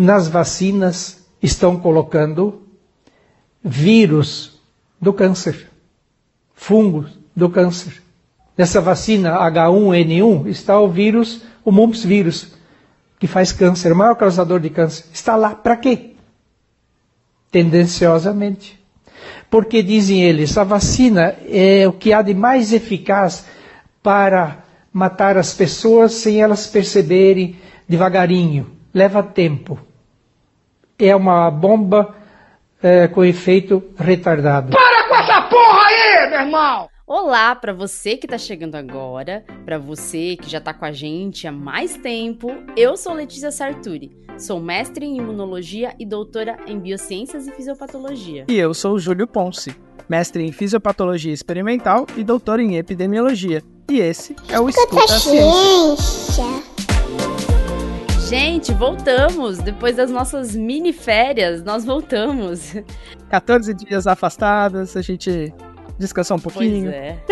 nas vacinas estão colocando vírus do câncer, fungos do câncer. Nessa vacina H1N1 está o vírus, o mumps vírus, que faz câncer, o maior causador de câncer. Está lá para quê? Tendenciosamente. Porque dizem eles, a vacina é o que há de mais eficaz para matar as pessoas sem elas perceberem devagarinho. Leva tempo. É uma bomba é, com efeito retardado. Para com essa porra aí, meu irmão! Olá para você que está chegando agora, para você que já está com a gente há mais tempo. Eu sou Letícia Sarturi, sou mestre em imunologia e doutora em biociências e fisiopatologia. E eu sou Júlio Ponce, mestre em fisiopatologia experimental e doutor em epidemiologia. E esse é o Escuta, Escuta a Ciência. Gente, voltamos! Depois das nossas mini férias, nós voltamos. 14 dias afastados, a gente descansar um pouquinho. Pois é.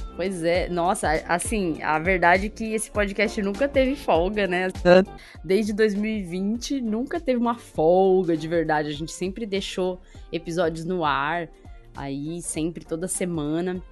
pois é. Nossa, assim, a verdade é que esse podcast nunca teve folga, né? Desde 2020, nunca teve uma folga de verdade. A gente sempre deixou episódios no ar, aí, sempre, toda semana.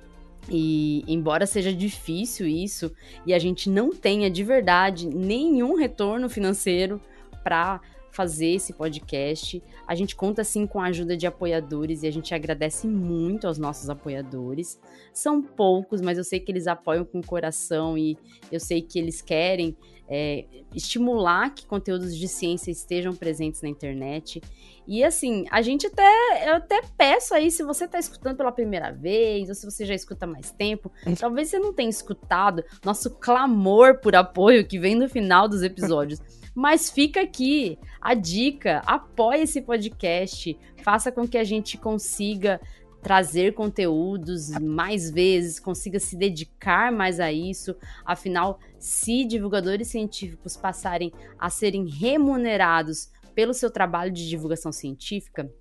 E embora seja difícil isso, e a gente não tenha de verdade nenhum retorno financeiro para fazer esse podcast. A gente conta sim com a ajuda de apoiadores e a gente agradece muito aos nossos apoiadores. São poucos, mas eu sei que eles apoiam com coração e eu sei que eles querem é, estimular que conteúdos de ciência estejam presentes na internet. E assim, a gente até, eu até peço aí, se você está escutando pela primeira vez, ou se você já escuta mais tempo, talvez você não tenha escutado nosso clamor por apoio que vem no final dos episódios. Mas fica aqui a dica: apoie esse podcast, faça com que a gente consiga trazer conteúdos mais vezes, consiga se dedicar mais a isso. Afinal, se divulgadores científicos passarem a serem remunerados pelo seu trabalho de divulgação científica,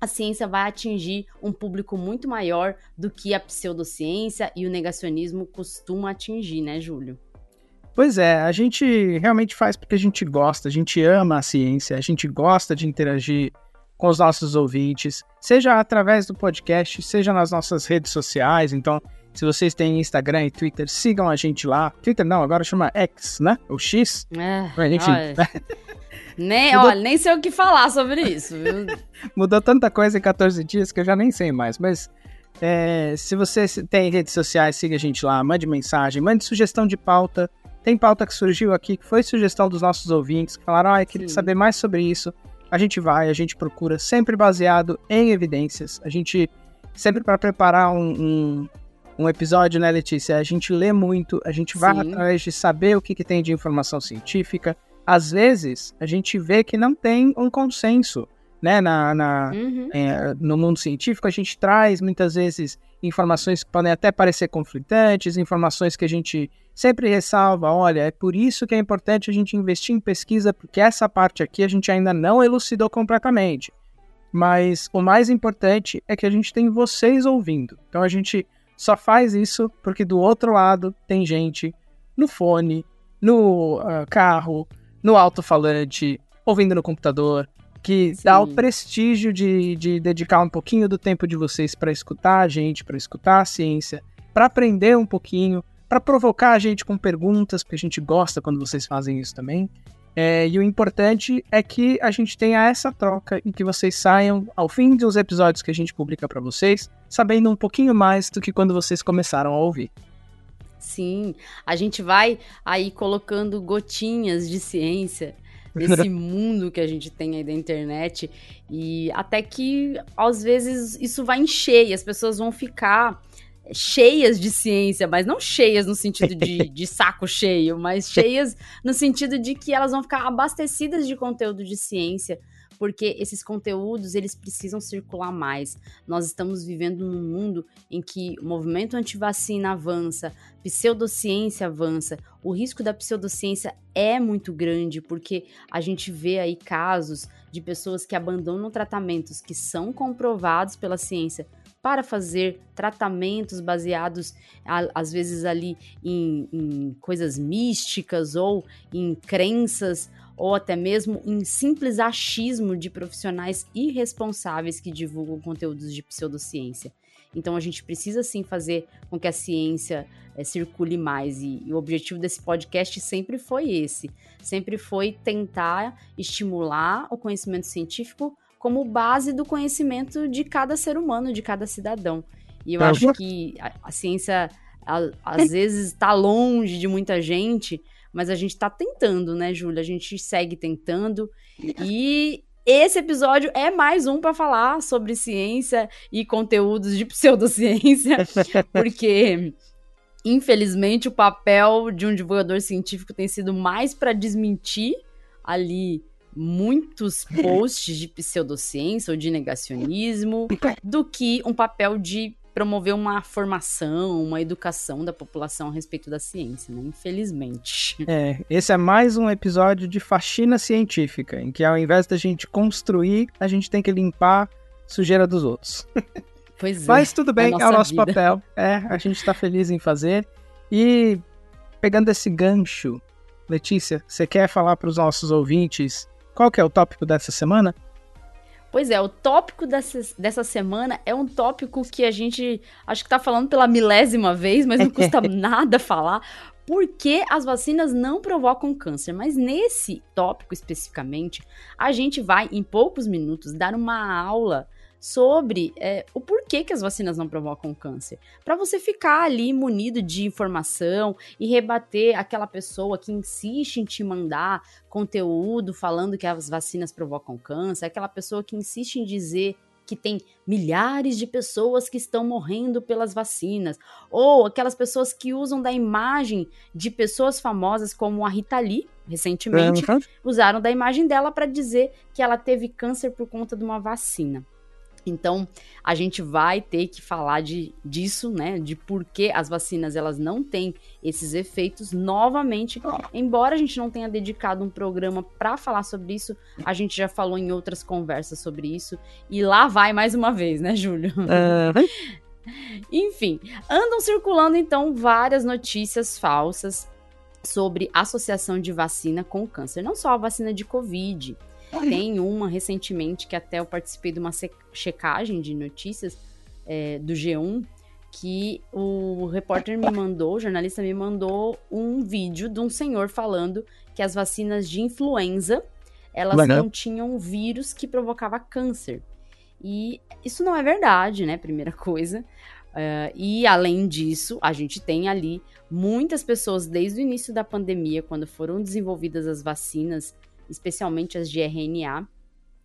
a ciência vai atingir um público muito maior do que a pseudociência e o negacionismo costumam atingir, né, Júlio? Pois é, a gente realmente faz porque a gente gosta, a gente ama a ciência, a gente gosta de interagir com os nossos ouvintes, seja através do podcast, seja nas nossas redes sociais. Então, se vocês têm Instagram e Twitter, sigam a gente lá. Twitter não, agora chama X, né? O X. É, enfim. Olha, nem, Mudou... olha, nem sei o que falar sobre isso. Viu? Mudou tanta coisa em 14 dias que eu já nem sei mais. Mas é, se você tem redes sociais, siga a gente lá, mande mensagem, mande sugestão de pauta. Tem pauta que surgiu aqui, que foi sugestão dos nossos ouvintes, que falaram, ah, eu queria Sim. saber mais sobre isso. A gente vai, a gente procura, sempre baseado em evidências. A gente, sempre para preparar um, um, um, episódio, né, Letícia? A gente lê muito, a gente vai Sim. atrás de saber o que, que tem de informação científica. Às vezes, a gente vê que não tem um consenso né, na, na uhum. é, no mundo científico, a gente traz muitas vezes informações que podem até parecer conflitantes, informações que a gente sempre ressalva, olha, é por isso que é importante a gente investir em pesquisa, porque essa parte aqui a gente ainda não elucidou completamente. Mas o mais importante é que a gente tem vocês ouvindo. Então a gente só faz isso porque do outro lado tem gente no fone, no uh, carro, no alto-falante, ouvindo no computador, que Sim. dá o prestígio de, de dedicar um pouquinho do tempo de vocês para escutar a gente, para escutar a ciência, para aprender um pouquinho, para provocar a gente com perguntas, porque a gente gosta quando vocês fazem isso também. É, e o importante é que a gente tenha essa troca e que vocês saiam ao fim dos episódios que a gente publica para vocês, sabendo um pouquinho mais do que quando vocês começaram a ouvir. Sim, a gente vai aí colocando gotinhas de ciência nesse mundo que a gente tem aí da internet e até que às vezes isso vai encher e as pessoas vão ficar cheias de ciência, mas não cheias no sentido de, de saco cheio, mas cheias no sentido de que elas vão ficar abastecidas de conteúdo de ciência, porque esses conteúdos eles precisam circular mais. Nós estamos vivendo num mundo em que o movimento antivacina avança, pseudociência avança. O risco da pseudociência é muito grande, porque a gente vê aí casos de pessoas que abandonam tratamentos que são comprovados pela ciência para fazer tratamentos baseados, às vezes, ali em, em coisas místicas ou em crenças ou até mesmo em simples achismo de profissionais irresponsáveis que divulgam conteúdos de pseudociência. Então a gente precisa sim fazer com que a ciência é, circule mais. E, e, o objetivo desse podcast sempre foi esse: sempre foi tentar estimular o conhecimento científico como base do conhecimento de cada ser humano, de cada cidadão. E eu acho que a, a ciência a, às vezes está longe de muita gente, mas a gente está tentando, né, Júlia? A gente segue tentando. E esse episódio é mais um para falar sobre ciência e conteúdos de pseudociência, porque infelizmente o papel de um divulgador científico tem sido mais para desmentir ali muitos posts de pseudociência ou de negacionismo do que um papel de promover uma formação, uma educação da população a respeito da ciência, né? Infelizmente. É, esse é mais um episódio de faxina científica, em que ao invés da gente construir, a gente tem que limpar sujeira dos outros. Pois é. Mas tudo bem, é o nosso vida. papel. É, a gente tá feliz em fazer. E pegando esse gancho, Letícia, você quer falar para os nossos ouvintes qual que é o tópico dessa semana? Pois é, o tópico dessa, dessa semana é um tópico que a gente acho que tá falando pela milésima vez, mas não custa nada falar. Por que as vacinas não provocam câncer? Mas nesse tópico especificamente, a gente vai, em poucos minutos, dar uma aula sobre é, o porquê que as vacinas não provocam câncer. Para você ficar ali munido de informação e rebater aquela pessoa que insiste em te mandar conteúdo falando que as vacinas provocam câncer, aquela pessoa que insiste em dizer que tem milhares de pessoas que estão morrendo pelas vacinas, ou aquelas pessoas que usam da imagem de pessoas famosas como a Rita Lee, recentemente, usaram da imagem dela para dizer que ela teve câncer por conta de uma vacina. Então, a gente vai ter que falar de, disso, né? De por que as vacinas elas não têm esses efeitos novamente. Embora a gente não tenha dedicado um programa para falar sobre isso, a gente já falou em outras conversas sobre isso. E lá vai mais uma vez, né, Júlio? Enfim, andam circulando então várias notícias falsas sobre associação de vacina com câncer. Não só a vacina de Covid. Tem uma recentemente que até eu participei de uma checagem de notícias é, do G1 que o repórter me mandou, o jornalista me mandou um vídeo de um senhor falando que as vacinas de influenza elas Legal. continham vírus que provocava câncer. E isso não é verdade, né? Primeira coisa. Uh, e além disso, a gente tem ali muitas pessoas desde o início da pandemia, quando foram desenvolvidas as vacinas especialmente as de RNA,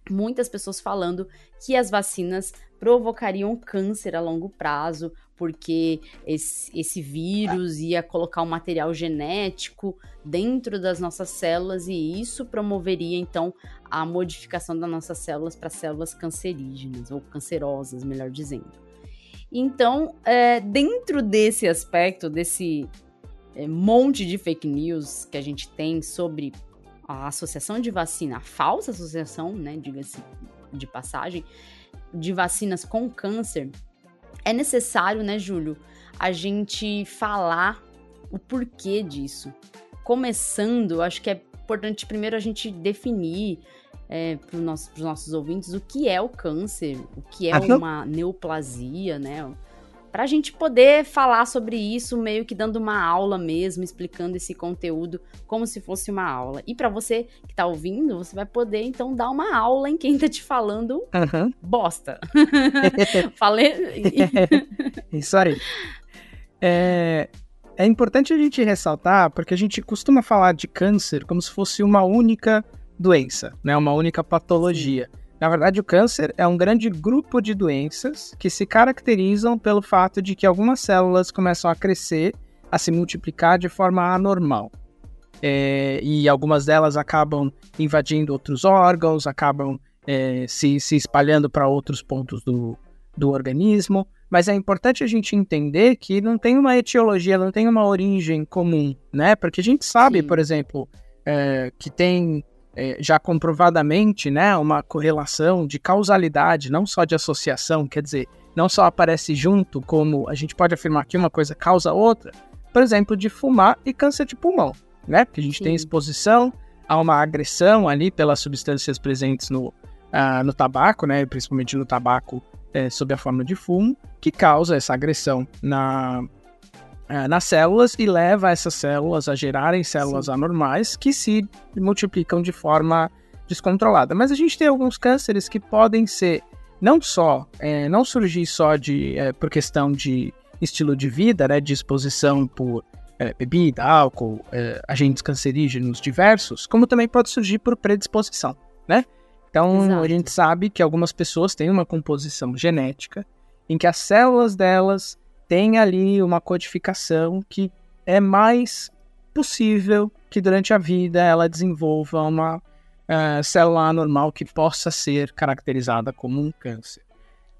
muitas pessoas falando que as vacinas provocariam câncer a longo prazo, porque esse, esse, vírus ia colocar um material genético dentro das nossas células e isso promoveria então a modificação das nossas células para células cancerígenas ou cancerosas, melhor dizendo. Então, é, dentro desse aspecto, desse é, monte de fake news que a gente tem sobre a associação de vacina, a falsa associação, né, diga-se de passagem, de vacinas com câncer, é necessário, né, Júlio, a gente falar o porquê disso. Começando, acho que é importante primeiro a gente definir é, para os nossos, nossos ouvintes o que é o câncer, o que é uma neoplasia, né? Para a gente poder falar sobre isso, meio que dando uma aula mesmo, explicando esse conteúdo como se fosse uma aula. E para você que está ouvindo, você vai poder então dar uma aula em quem está te falando uhum. bosta. Falei. isso aí. É, é importante a gente ressaltar, porque a gente costuma falar de câncer como se fosse uma única doença, né? Uma única patologia. Sim. Na verdade, o câncer é um grande grupo de doenças que se caracterizam pelo fato de que algumas células começam a crescer, a se multiplicar de forma anormal. É, e algumas delas acabam invadindo outros órgãos, acabam é, se, se espalhando para outros pontos do, do organismo. Mas é importante a gente entender que não tem uma etiologia, não tem uma origem comum, né? Porque a gente sabe, Sim. por exemplo, é, que tem é, já comprovadamente, né, uma correlação de causalidade, não só de associação, quer dizer, não só aparece junto, como a gente pode afirmar que uma coisa causa outra, por exemplo, de fumar e câncer de pulmão, né? Porque a gente Sim. tem exposição há uma agressão ali pelas substâncias presentes no, uh, no tabaco, né, principalmente no tabaco é, sob a forma de fumo, que causa essa agressão na, uh, nas células e leva essas células a gerarem células Sim. anormais que se multiplicam de forma descontrolada. Mas a gente tem alguns cânceres que podem ser não só, é, não surgir só de, é, por questão de estilo de vida, né, de exposição por é, bebida, álcool, é, agentes cancerígenos diversos, como também pode surgir por predisposição, né? Então, Exato. a gente sabe que algumas pessoas têm uma composição genética em que as células delas têm ali uma codificação que é mais possível que durante a vida ela desenvolva uma uh, célula anormal que possa ser caracterizada como um câncer.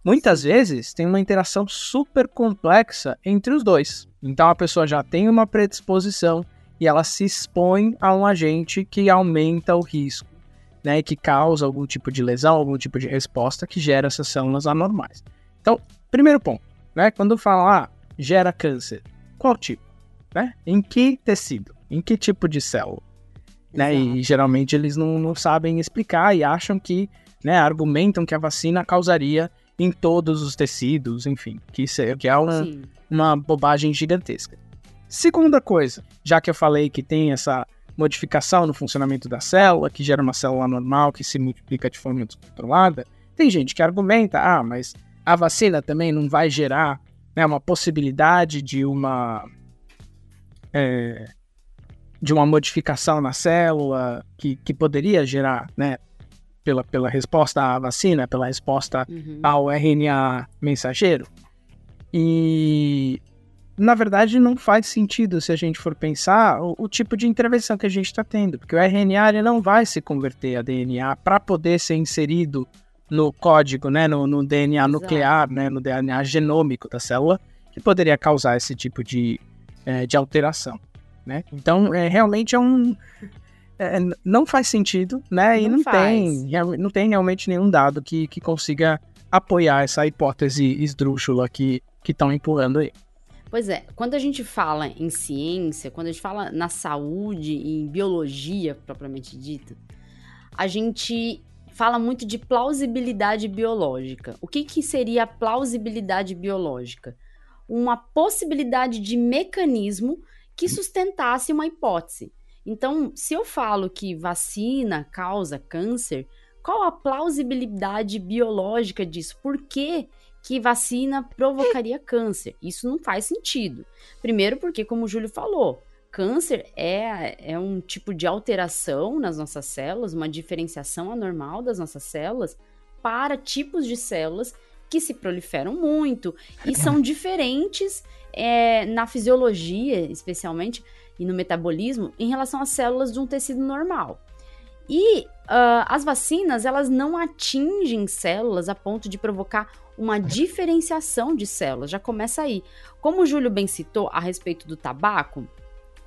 Muitas vezes tem uma interação super complexa entre os dois. Então a pessoa já tem uma predisposição e ela se expõe a um agente que aumenta o risco, né, que causa algum tipo de lesão, algum tipo de resposta que gera essas células anormais. Então, primeiro ponto, né, quando fala ah, gera câncer, qual tipo, né? Em que tecido? Em que tipo de célula? Né? E geralmente eles não, não sabem explicar e acham que, né, argumentam que a vacina causaria em todos os tecidos, enfim, que, isso é, que é uma, uma bobagem gigantesca. Segunda coisa, já que eu falei que tem essa modificação no funcionamento da célula, que gera uma célula normal que se multiplica de forma descontrolada, tem gente que argumenta, ah, mas a vacina também não vai gerar né, uma possibilidade de uma é, de uma modificação na célula que, que poderia gerar, né, pela, pela resposta à vacina, pela resposta uhum. ao RNA mensageiro. E na verdade não faz sentido se a gente for pensar o, o tipo de intervenção que a gente está tendo, porque o RNA ele não vai se converter a DNA para poder ser inserido no código, né, no, no DNA Exato. nuclear, né, no DNA genômico da célula, que poderia causar esse tipo de, é, de alteração né? Então, é, realmente é um... É, não faz sentido, né? Não e não tem, não tem realmente nenhum dado que, que consiga apoiar essa hipótese esdrúxula que estão empurrando aí. Pois é, quando a gente fala em ciência, quando a gente fala na saúde, em biologia propriamente dita, a gente fala muito de plausibilidade biológica. O que, que seria a plausibilidade biológica? Uma possibilidade de mecanismo que sustentasse uma hipótese. Então, se eu falo que vacina causa câncer, qual a plausibilidade biológica disso? Por que, que vacina provocaria câncer? Isso não faz sentido. Primeiro, porque, como o Júlio falou, câncer é, é um tipo de alteração nas nossas células, uma diferenciação anormal das nossas células para tipos de células que se proliferam muito e são diferentes é, na fisiologia, especialmente, e no metabolismo, em relação às células de um tecido normal. E uh, as vacinas, elas não atingem células a ponto de provocar uma diferenciação de células. Já começa aí. Como o Júlio bem citou a respeito do tabaco,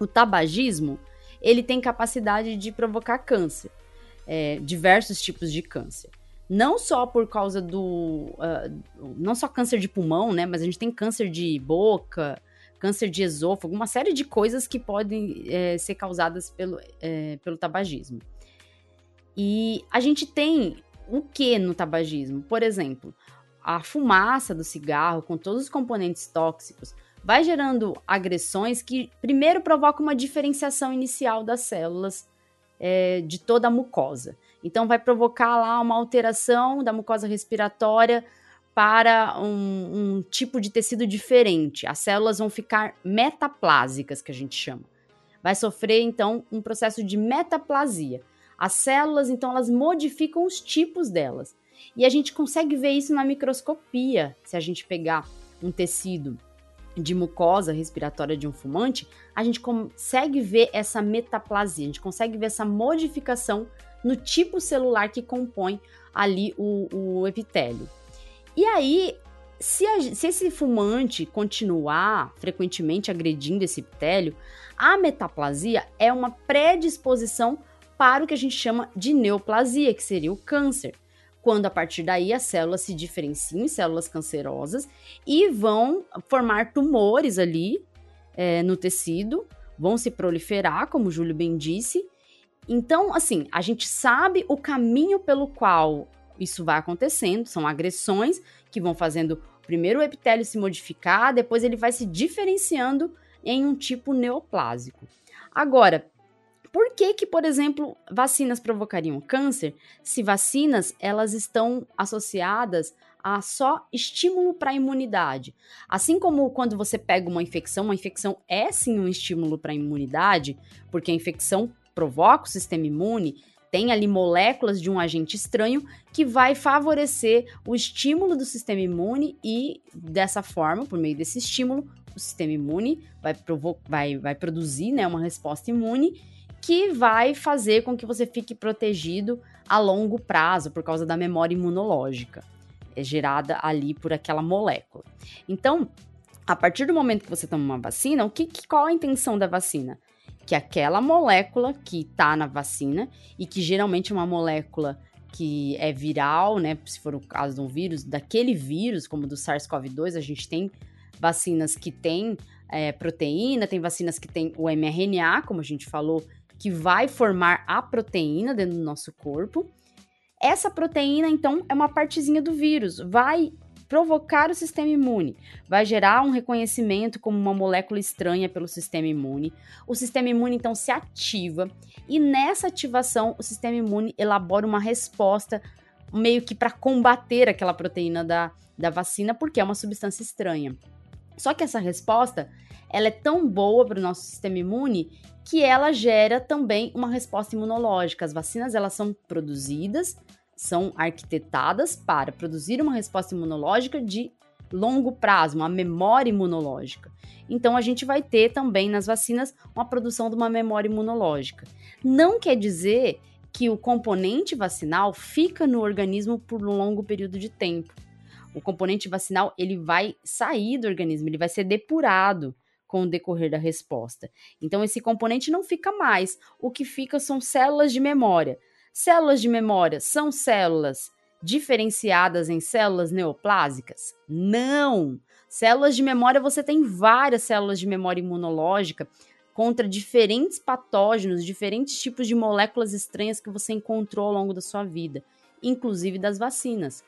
o tabagismo, ele tem capacidade de provocar câncer, é, diversos tipos de câncer não só por causa do. Uh, não só câncer de pulmão, né? Mas a gente tem câncer de boca, câncer de esôfago, uma série de coisas que podem é, ser causadas pelo, é, pelo tabagismo. E a gente tem o que no tabagismo? Por exemplo, a fumaça do cigarro, com todos os componentes tóxicos, vai gerando agressões que primeiro provocam uma diferenciação inicial das células é, de toda a mucosa. Então, vai provocar lá uma alteração da mucosa respiratória para um, um, tipo de tecido diferente. As células vão ficar metaplásicas, que a gente chama. Vai sofrer, então, um processo de metaplasia. As células, então, elas modificam os tipos delas. E a gente consegue ver isso na microscopia, se a gente pegar um tecido de mucosa respiratória de um fumante, a gente consegue ver essa metaplasia, a gente consegue ver essa modificação no tipo celular que compõe ali o, o epitélio. E aí, se, a, se, esse fumante continuar frequentemente agredindo esse epitélio, a metaplasia é uma predisposição para o que a gente chama de neoplasia, que seria o câncer. Quando a partir daí as células se diferenciam em células cancerosas e vão formar tumores ali é, no tecido, vão se proliferar, como o Júlio bem disse, Então, assim, a gente sabe o caminho pelo qual isso vai acontecendo, são agressões que vão fazendo primeiro o epitélio se modificar, depois ele vai se diferenciando em um tipo neoplásico. Agora, por que que, por exemplo, vacinas provocariam câncer se vacinas elas estão associadas a só estímulo para a imunidade? Assim como quando você pega uma infecção, uma infecção é sim um estímulo para a imunidade, porque a infecção provoca o sistema imune, tem ali moléculas de um agente estranho que vai favorecer o estímulo do sistema imune e dessa forma, por meio desse estímulo, o sistema imune vai, vai, vai produzir né, uma resposta imune que vai fazer com que você fique protegido a longo prazo por causa da memória imunológica é gerada ali por aquela molécula. Então, a partir do momento que você toma uma vacina, o que, qual a intenção da vacina? Que aquela molécula que está na vacina e que geralmente é uma molécula que é viral, né? Se for o caso de um vírus, daquele vírus, como do SARS-CoV-2, a gente tem vacinas que têm é, proteína, tem vacinas que têm o mRNA, como a gente falou, que vai formar a proteína dentro do nosso corpo. Essa proteína, então, é uma partezinha do vírus, vai provocar o sistema imune, vai gerar um reconhecimento como uma molécula estranha pelo sistema imune. O sistema imune então se ativa e nessa ativação o sistema imune elabora uma resposta meio que para combater aquela proteína da, da vacina, porque é uma substância estranha. Só que essa resposta ela é tão boa para o nosso sistema imune que ela gera também uma resposta imunológica. As vacinas elas são produzidas, são arquitetadas para produzir uma resposta imunológica de longo prazo, uma memória imunológica. Então a gente vai ter também nas vacinas uma produção de uma memória imunológica. Não quer dizer que o componente vacinal fica no organismo por um longo período de tempo. O componente vacinal ele vai sair do organismo, ele vai ser depurado com o decorrer da resposta. Então, esse componente não fica mais. O que fica são células de memória. Células de memória são células diferenciadas em células neoplásicas? Não! Células de memória, você tem várias células de memória imunológica contra diferentes patógenos, diferentes tipos de moléculas estranhas que você encontrou ao longo da sua vida, inclusive das vacinas.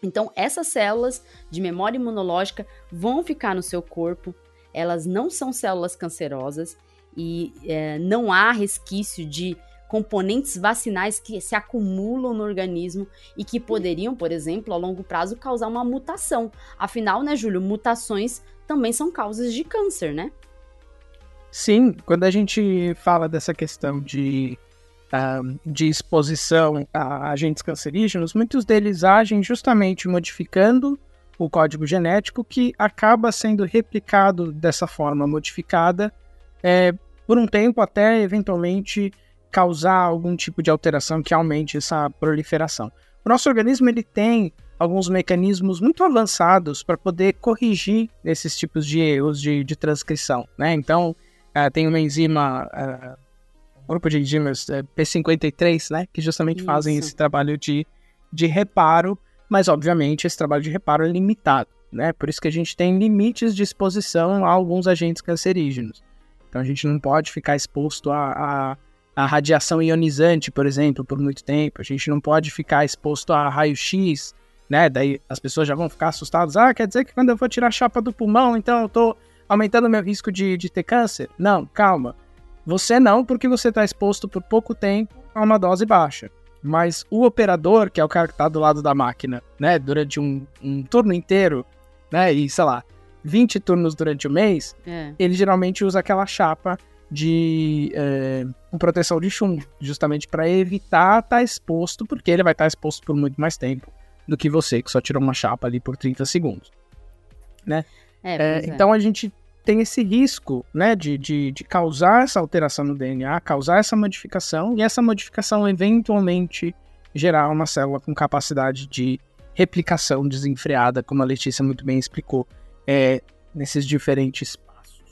Então, essas células de memória imunológica vão ficar no seu corpo, elas não são células cancerosas e é, não há resquício de componentes vacinais que se acumulam no organismo e que poderiam, por exemplo, a longo prazo causar uma mutação. Afinal, né, Júlio, mutações também são causas de câncer, né? Sim, quando a gente fala dessa questão de, uh, de exposição a agentes cancerígenos, muitos deles agem justamente modificando o código genético que acaba sendo replicado dessa forma modificada é, por um tempo até eventualmente causar algum tipo de alteração que aumente essa proliferação. O nosso organismo ele tem alguns mecanismos muito avançados para poder corrigir esses tipos de erros de, de transcrição, né? Então, uh, tem uma enzima, uh, um grupo de enzimas uh, P53, né? Que justamente Isso. fazem esse trabalho de, de reparo mas obviamente esse trabalho de reparo é limitado, né? Por isso que a gente tem limites de exposição a alguns agentes cancerígenos. Então a gente não pode ficar exposto a, a, a radiação ionizante, por exemplo, por muito tempo. A gente não pode ficar exposto a raio-x, né? Daí as pessoas já vão ficar assustadas. Ah, quer dizer que quando eu vou tirar a chapa do pulmão, então eu tô aumentando meu risco de, de ter câncer? Não, calma. Você não, porque você está exposto por pouco tempo a uma dose baixa. Mas o operador, que é o cara que tá do lado da máquina, né, durante um, um turno inteiro, né, e sei lá, 20 turnos durante o mês, é. ele geralmente usa aquela chapa de é, proteção de chumbo, justamente para evitar estar tá exposto, porque ele vai estar tá exposto por muito mais tempo do que você, que só tirou uma chapa ali por 30 segundos. Né? É, é, então a gente tem esse risco né, de, de, de, causar essa alteração no DNA, causar essa modificação, e essa modificação eventualmente gerar uma célula com capacidade de replicação desenfreada, como a Letícia muito bem explicou, é, nesses diferentes passos.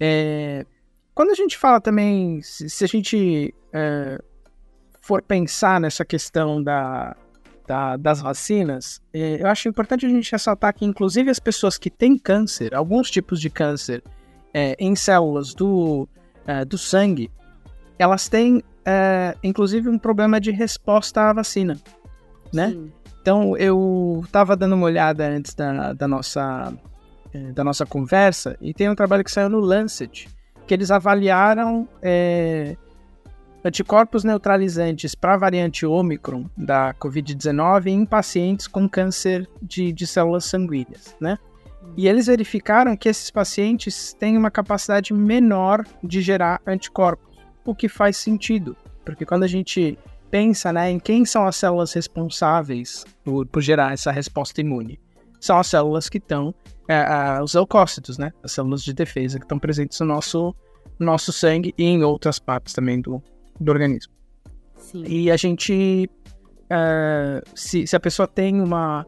É, quando a gente fala também, se, se a gente é, for pensar nessa questão da, da, das vacinas, é, eu acho importante a gente ressaltar que, inclusive, as pessoas que têm câncer, alguns tipos de câncer é, em células do, é, do sangue, elas têm é, inclusive, um problema de resposta à vacina, né? Sim. Então, eu estava dando uma olhada antes da, da, nossa, é, da nossa conversa e tem um trabalho que saiu no Lancet, que eles avaliaram é, anticorpos neutralizantes para a variante Omicron da Covid-19 em pacientes com câncer de, de células sanguíneas, né? E eles verificaram que esses pacientes têm uma capacidade menor de gerar anticorpos, o que faz sentido, porque quando a gente pensa né, em quem são as células responsáveis por, por gerar essa resposta imune, são as células que estão, é, os leucócitos, né, as células de defesa que estão presentes no nosso, nosso sangue e em outras partes também do, do organismo. Sim. E a gente, é, se, se a pessoa tem uma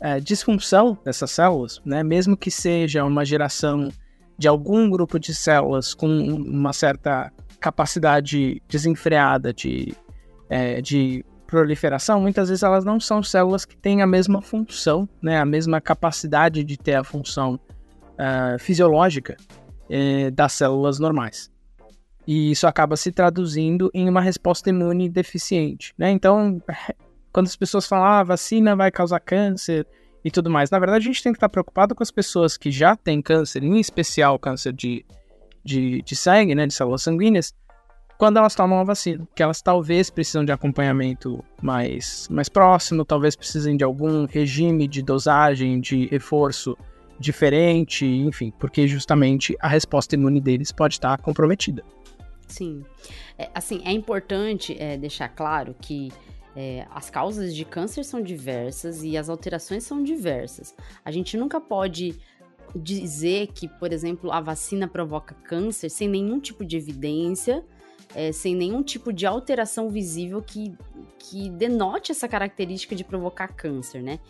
é, disfunção dessas células, né, mesmo que seja uma geração de algum grupo de células com uma certa capacidade desenfreada de, é, de proliferação, muitas vezes elas não são células que têm a mesma função, né, a mesma capacidade de ter a função uh, fisiológica das células normais. E isso acaba se traduzindo em uma resposta imune deficiente. Né? Então, quando as pessoas falam, ah, vacina vai causar câncer e tudo mais, na verdade a gente tem que estar preocupado com as pessoas que já têm câncer, em especial câncer de, de, de sangue, né, de células sanguíneas, quando elas tomam a vacina, que elas talvez precisam de acompanhamento mais, mais próximo, talvez precisem de algum regime de dosagem, de reforço diferente, enfim, porque justamente a resposta imune deles pode estar comprometida. Sim. É, assim, é importante é, deixar claro que é, as causas de câncer são diversas e as alterações são diversas. A gente nunca pode dizer que, por exemplo, a vacina provoca câncer sem nenhum tipo de evidência, é, sem nenhum tipo de alteração visível que, que denote essa característica de provocar câncer, né?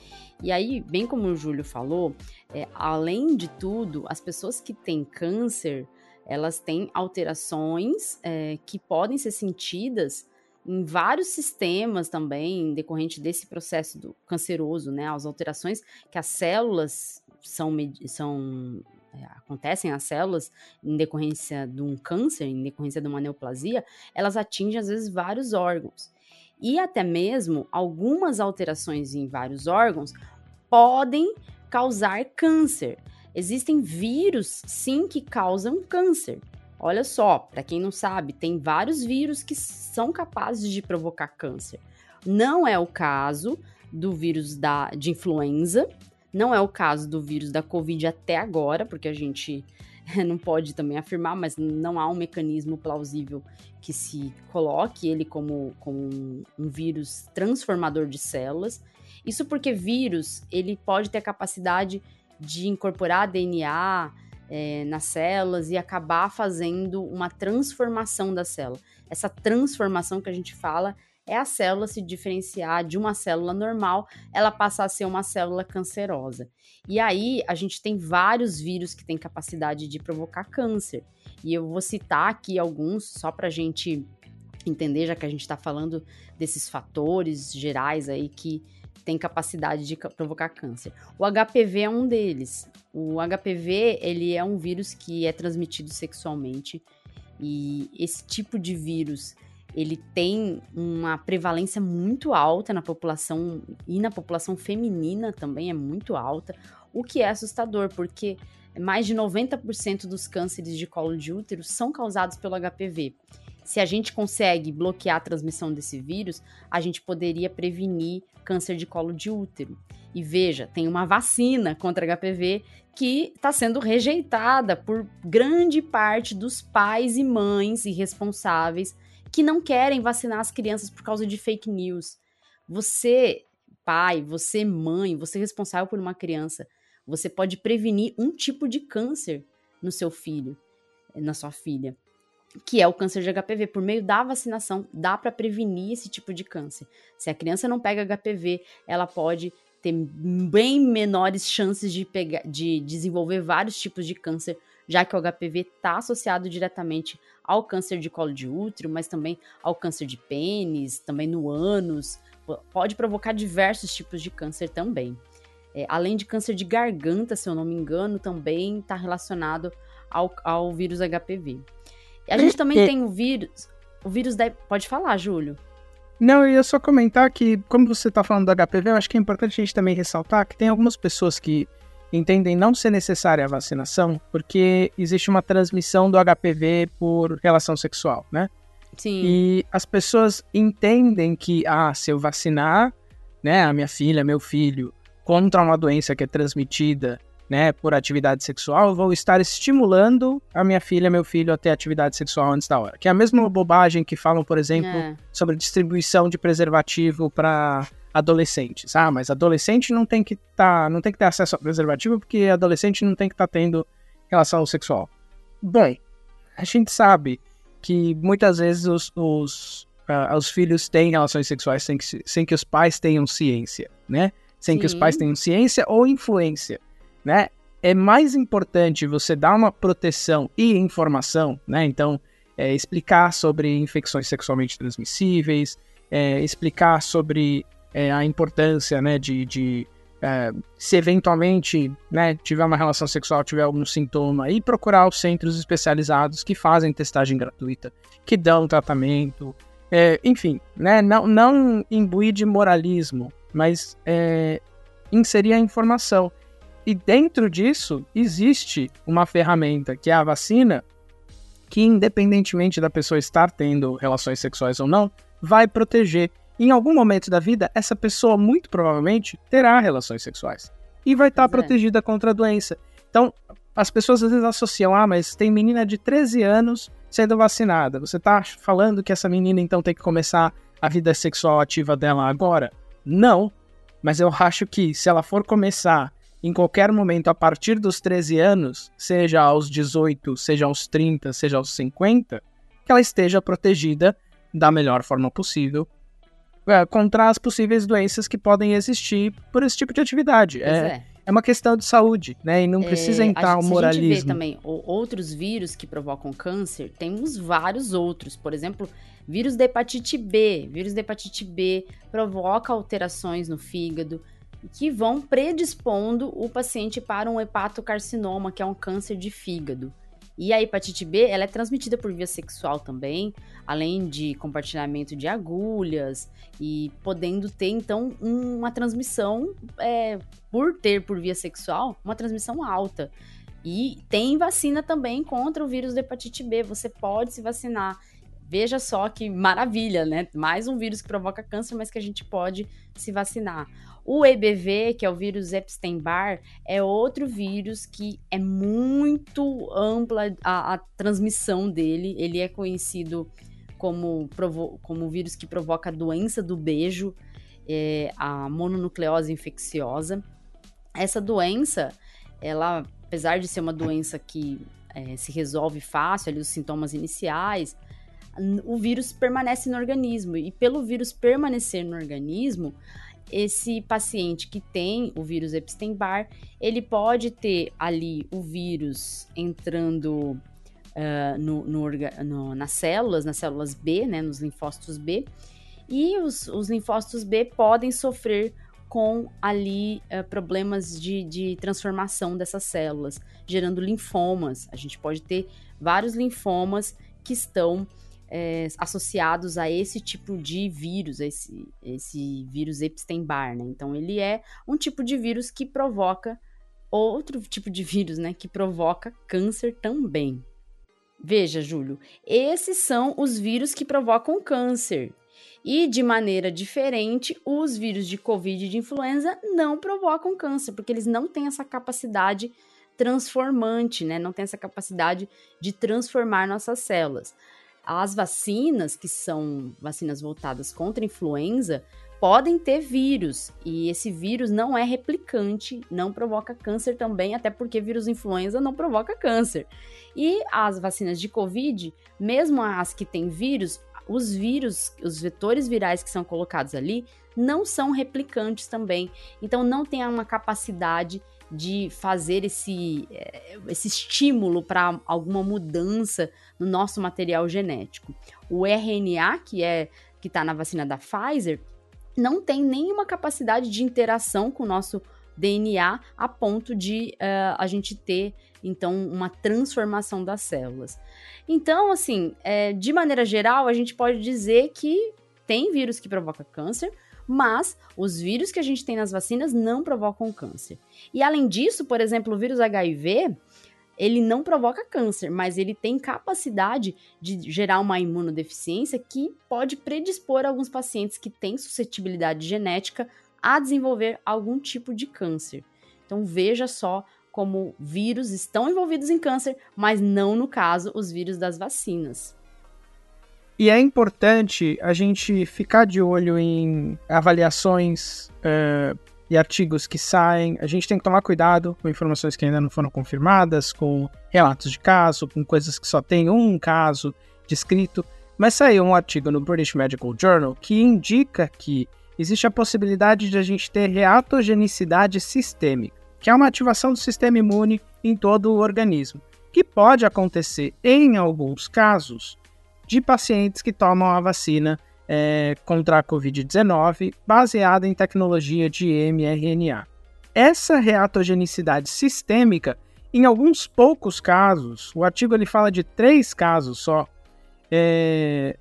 E aí, bem como o Júlio falou, é, além de tudo, as pessoas que têm câncer, elas têm alterações é, que podem ser sentidas em vários sistemas também, decorrente desse processo do canceroso, né? As alterações que as células são, são é, acontecem nas células em decorrência de um câncer, em decorrência de uma neoplasia, elas atingem às vezes vários órgãos. E até mesmo algumas alterações em vários órgãos podem causar câncer. Existem vírus, sim, que causam câncer. Olha só, para quem não sabe, tem vários vírus que são capazes de provocar câncer. Não é o caso do vírus da, de influenza, não é o caso do vírus da Covid até agora, porque a gente não pode também afirmar, mas não há um mecanismo plausível que se coloque ele como, como um, vírus transformador de células. Isso porque vírus ele pode ter a capacidade de incorporar DNA, é, nas células e acabar fazendo uma transformação da célula. Essa transformação que a gente fala é a célula se diferenciar de uma célula normal, ela passar a ser uma célula cancerosa. E aí a gente tem vários vírus que têm capacidade de provocar câncer. E eu vou citar aqui alguns só para a gente entender, já que a gente está falando desses fatores gerais aí que tem capacidade de provocar câncer. O HPV é um deles. O HPV, ele é um vírus que é transmitido sexualmente e esse tipo de vírus, ele tem uma prevalência muito alta na população e na população feminina também é muito alta, o que é assustador, porque mais de 90% dos cânceres de colo de útero são causados pelo HPV se a gente consegue bloquear a transmissão desse vírus, a gente poderia prevenir câncer de colo de útero. E veja, tem uma vacina contra HPV que está sendo rejeitada por grande parte dos pais e mães irresponsáveis que não querem vacinar as crianças por causa de fake news. Você, pai, você, mãe, você responsável por uma criança, você pode prevenir um tipo de câncer no seu filho, na sua filha que é o câncer de HPV. Por meio da vacinação, dá para prevenir esse tipo de câncer. Se a criança não pega HPV, ela pode ter bem menores chances de, pegar, de desenvolver vários tipos de câncer, já que o HPV está associado diretamente ao câncer de colo de útero, mas também ao câncer de pênis, também no ânus, pode provocar diversos tipos de câncer também. É, além de câncer de garganta, se eu não me engano, também está relacionado ao, ao vírus HPV. A gente também tem o vírus. o vírus da. Pode falar, Júlio. Não, eu ia só comentar que, como você está falando do HPV, eu acho que é importante a gente também ressaltar que tem algumas pessoas que entendem não ser necessária a vacinação porque existe uma transmissão do HPV por relação sexual, né? Sim. E as pessoas entendem que, ah, se eu vacinar, né, a minha filha, meu filho, contra uma doença que é transmitida né, por atividade sexual, vou estar estimulando a minha filha, meu filho a ter atividade sexual antes da hora. Que é a mesma bobagem que falam, por exemplo, é. sobre distribuição de preservativo para adolescentes. Ah, mas adolescente não tem que tá, não tem que ter acesso ao preservativo porque adolescente não tem que estar tá tendo relação sexual. Bem, a gente sabe que muitas vezes os, os, uh, os filhos têm relações sexuais sem que, sem que os pais tenham ciência, né? Sem Sim. que os pais tenham ciência ou influência né? É mais importante você dar uma proteção e informação, né? Então, é, explicar sobre infecções sexualmente transmissíveis, é, explicar sobre é, a importância, né, de, de é, se eventualmente, né, tiver uma relação sexual, tiver algum sintoma, e procurar os centros especializados que fazem testagem gratuita, que dão tratamento, é, enfim, né, não, não imbuir de moralismo, mas é, inserir a informação. E dentro disso existe uma ferramenta que é a vacina, que independentemente da pessoa estar tendo relações sexuais ou não, vai proteger. Em algum momento da vida, essa pessoa muito provavelmente terá relações sexuais e vai estar é. protegida contra a doença. Então, as pessoas às vezes associam, ah, mas tem menina de 13 anos sendo vacinada. Você está falando que essa menina então tem que começar a vida sexual ativa dela agora? Não. Mas eu acho que se ela for começar em qualquer momento a partir dos 13 anos, seja aos 18, seja aos 30, seja aos 50, que ela esteja protegida da melhor forma possível é, contra as possíveis doenças que podem existir por esse tipo de atividade. É, é, é. uma questão de saúde, né? E não é, precisa entrar o moralismo. A gente vê também outros vírus que provocam câncer, temos vários outros. Por exemplo, vírus da hepatite B. Vírus da hepatite B provoca alterações no fígado que vão predispondo o paciente para um hepatocarcinoma, que é um câncer de fígado. E a hepatite B, ela é transmitida por via sexual também, além de compartilhamento de agulhas e podendo ter, então, uma transmissão, é, por ter por via sexual, uma transmissão alta. E tem vacina também contra o vírus da hepatite B, você pode se vacinar. Veja só que maravilha, né? Mais um vírus que provoca câncer, mas que a gente pode se vacinar. O EBV, que é o vírus Epstein-Barr, é outro vírus que é muito ampla a, a transmissão dele. Ele é conhecido como, como vírus que provoca a doença do beijo, é, a mononucleose infecciosa. Essa doença, ela, apesar de ser uma doença que é, se resolve fácil, ali os sintomas iniciais, o vírus permanece no organismo. E pelo vírus permanecer no organismo, esse paciente que tem o vírus Epstein-Barr, ele pode ter ali o vírus entrando uh, no, no, no, nas células, nas células B, né, nos linfócitos B, e os, os linfócitos B podem sofrer com ali uh, problemas de, de transformação dessas células, gerando linfomas. A gente pode ter vários linfomas que estão é, associados a esse tipo de vírus, esse, esse vírus Epstein-Barr, né? Então, ele é um tipo de vírus que provoca outro tipo de vírus, né? Que provoca câncer também. Veja, Júlio, esses são os vírus que provocam câncer. E de maneira diferente, os vírus de Covid e de influenza não provocam câncer, porque eles não têm essa capacidade transformante, né? Não tem essa capacidade de transformar nossas células. As vacinas, que são vacinas voltadas contra a influenza, podem ter vírus e esse vírus não é replicante, não provoca câncer também, até porque vírus influenza não provoca câncer. E as vacinas de Covid, mesmo as que têm vírus, os vírus, os vetores virais que são colocados ali, não são replicantes também. Então não tem uma capacidade de fazer esse, eh, esse estímulo para alguma mudança no nosso material genético. O RNA, que é que está na vacina da Pfizer, não tem nenhuma capacidade de interação com o nosso DNA a ponto de uh, a gente ter então uma transformação das células. Então, assim, é, de maneira geral, a gente pode dizer que tem vírus que provoca câncer, mas os vírus que a gente tem nas vacinas não provocam câncer. E além disso, por exemplo, o vírus HIV, ele não provoca câncer, mas ele tem capacidade de gerar uma imunodeficiência que pode predispor alguns pacientes que têm suscetibilidade genética a desenvolver algum tipo de câncer. Então veja só como vírus estão envolvidos em câncer, mas não no caso os vírus das vacinas. E é importante a gente ficar de olho em avaliações uh, e artigos que saem. A gente tem que tomar cuidado com informações que ainda não foram confirmadas, com relatos de caso, com coisas que só tem um caso descrito. Mas saiu um artigo no British Medical Journal que indica que existe a possibilidade de a gente ter reatogenicidade sistêmica, que é uma ativação do sistema imune em todo o organismo, que pode acontecer em alguns casos de pacientes que tomam a vacina é, contra a Covid-19 baseada em tecnologia de mRNA. Essa reatogenicidade sistêmica, em alguns poucos casos, o artigo ele fala de três casos só, é,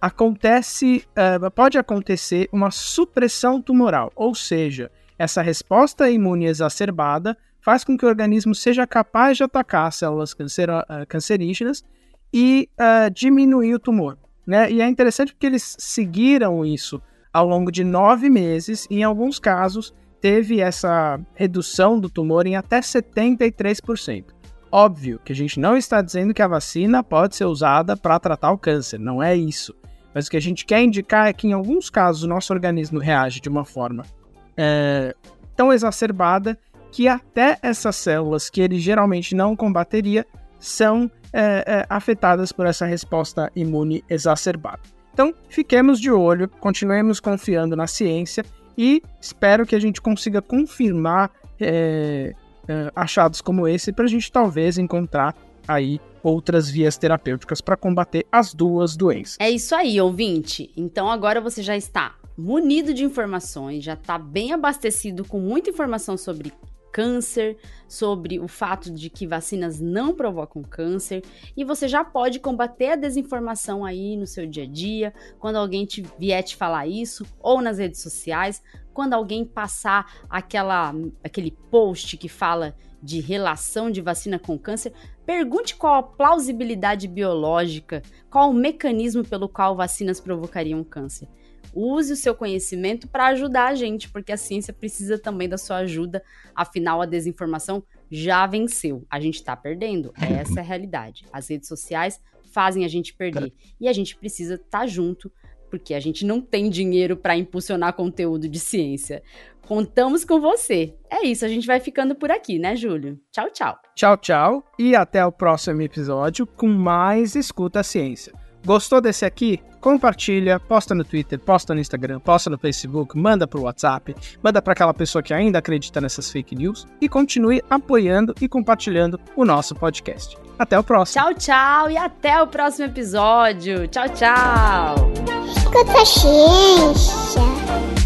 acontece, é, pode acontecer uma supressão tumoral, ou seja, essa resposta imune exacerbada faz com que o organismo seja capaz de atacar células é, cancerígenas e uh, diminuir o tumor. Né? E é interessante porque eles seguiram isso ao longo de nove meses e, em alguns casos, teve essa redução do tumor em até 73%. Óbvio que a gente não está dizendo que a vacina pode ser usada para tratar o câncer, não é isso. Mas o que a gente quer indicar é que, em alguns casos, o nosso organismo reage de uma forma é, tão exacerbada que até essas células que ele geralmente não combateria são é, é, afetadas por essa resposta imune exacerbada. Então, fiquemos de olho, continuemos confiando na ciência e espero que a gente consiga confirmar é, é achados como esse para a gente talvez encontrar aí outras vias terapêuticas para combater as duas doenças. É isso aí, ouvinte. Então agora você já está munido de informações, já está bem abastecido com muita informação sobre câncer, sobre o fato de que vacinas não provocam câncer, e você já pode combater a desinformação aí no seu dia a dia, quando alguém te vier te falar isso, ou nas redes sociais, quando alguém passar aquela, aquele post que fala de relação de vacina com câncer, pergunte qual a plausibilidade biológica, qual o mecanismo pelo qual vacinas provocariam câncer. Use o seu conhecimento para ajudar a gente, porque a ciência precisa também da sua ajuda. Afinal, a desinformação já venceu. A gente está perdendo. Essa é a realidade. As redes sociais fazem a gente perder. E a gente precisa estar tá junto, porque a gente não tem dinheiro para impulsionar conteúdo de ciência. Contamos com você. É isso, a gente vai ficando por aqui, né, Júlio? Tchau, tchau. Tchau, tchau. E até o próximo episódio com mais Escuta a Ciência. Gostou desse aqui? Compartilha, posta no Twitter, posta no Instagram, posta no Facebook, manda pro WhatsApp, manda para aquela pessoa que ainda acredita nessas fake news e continue apoiando e compartilhando o nosso podcast. Até o próximo. Tchau, tchau e até o próximo episódio. Tchau, tchau. Escuta a ciência.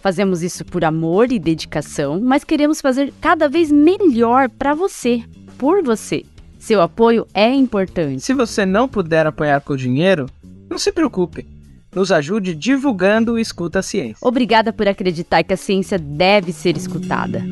Fazemos isso por amor e dedicação, mas queremos fazer cada vez melhor para você, por você. Seu apoio é importante. Se você não puder apoiar com dinheiro, não se preocupe. nos ajude divulgando o Escuta a Ciência. Obrigada por acreditar que a ciência deve ser escutada.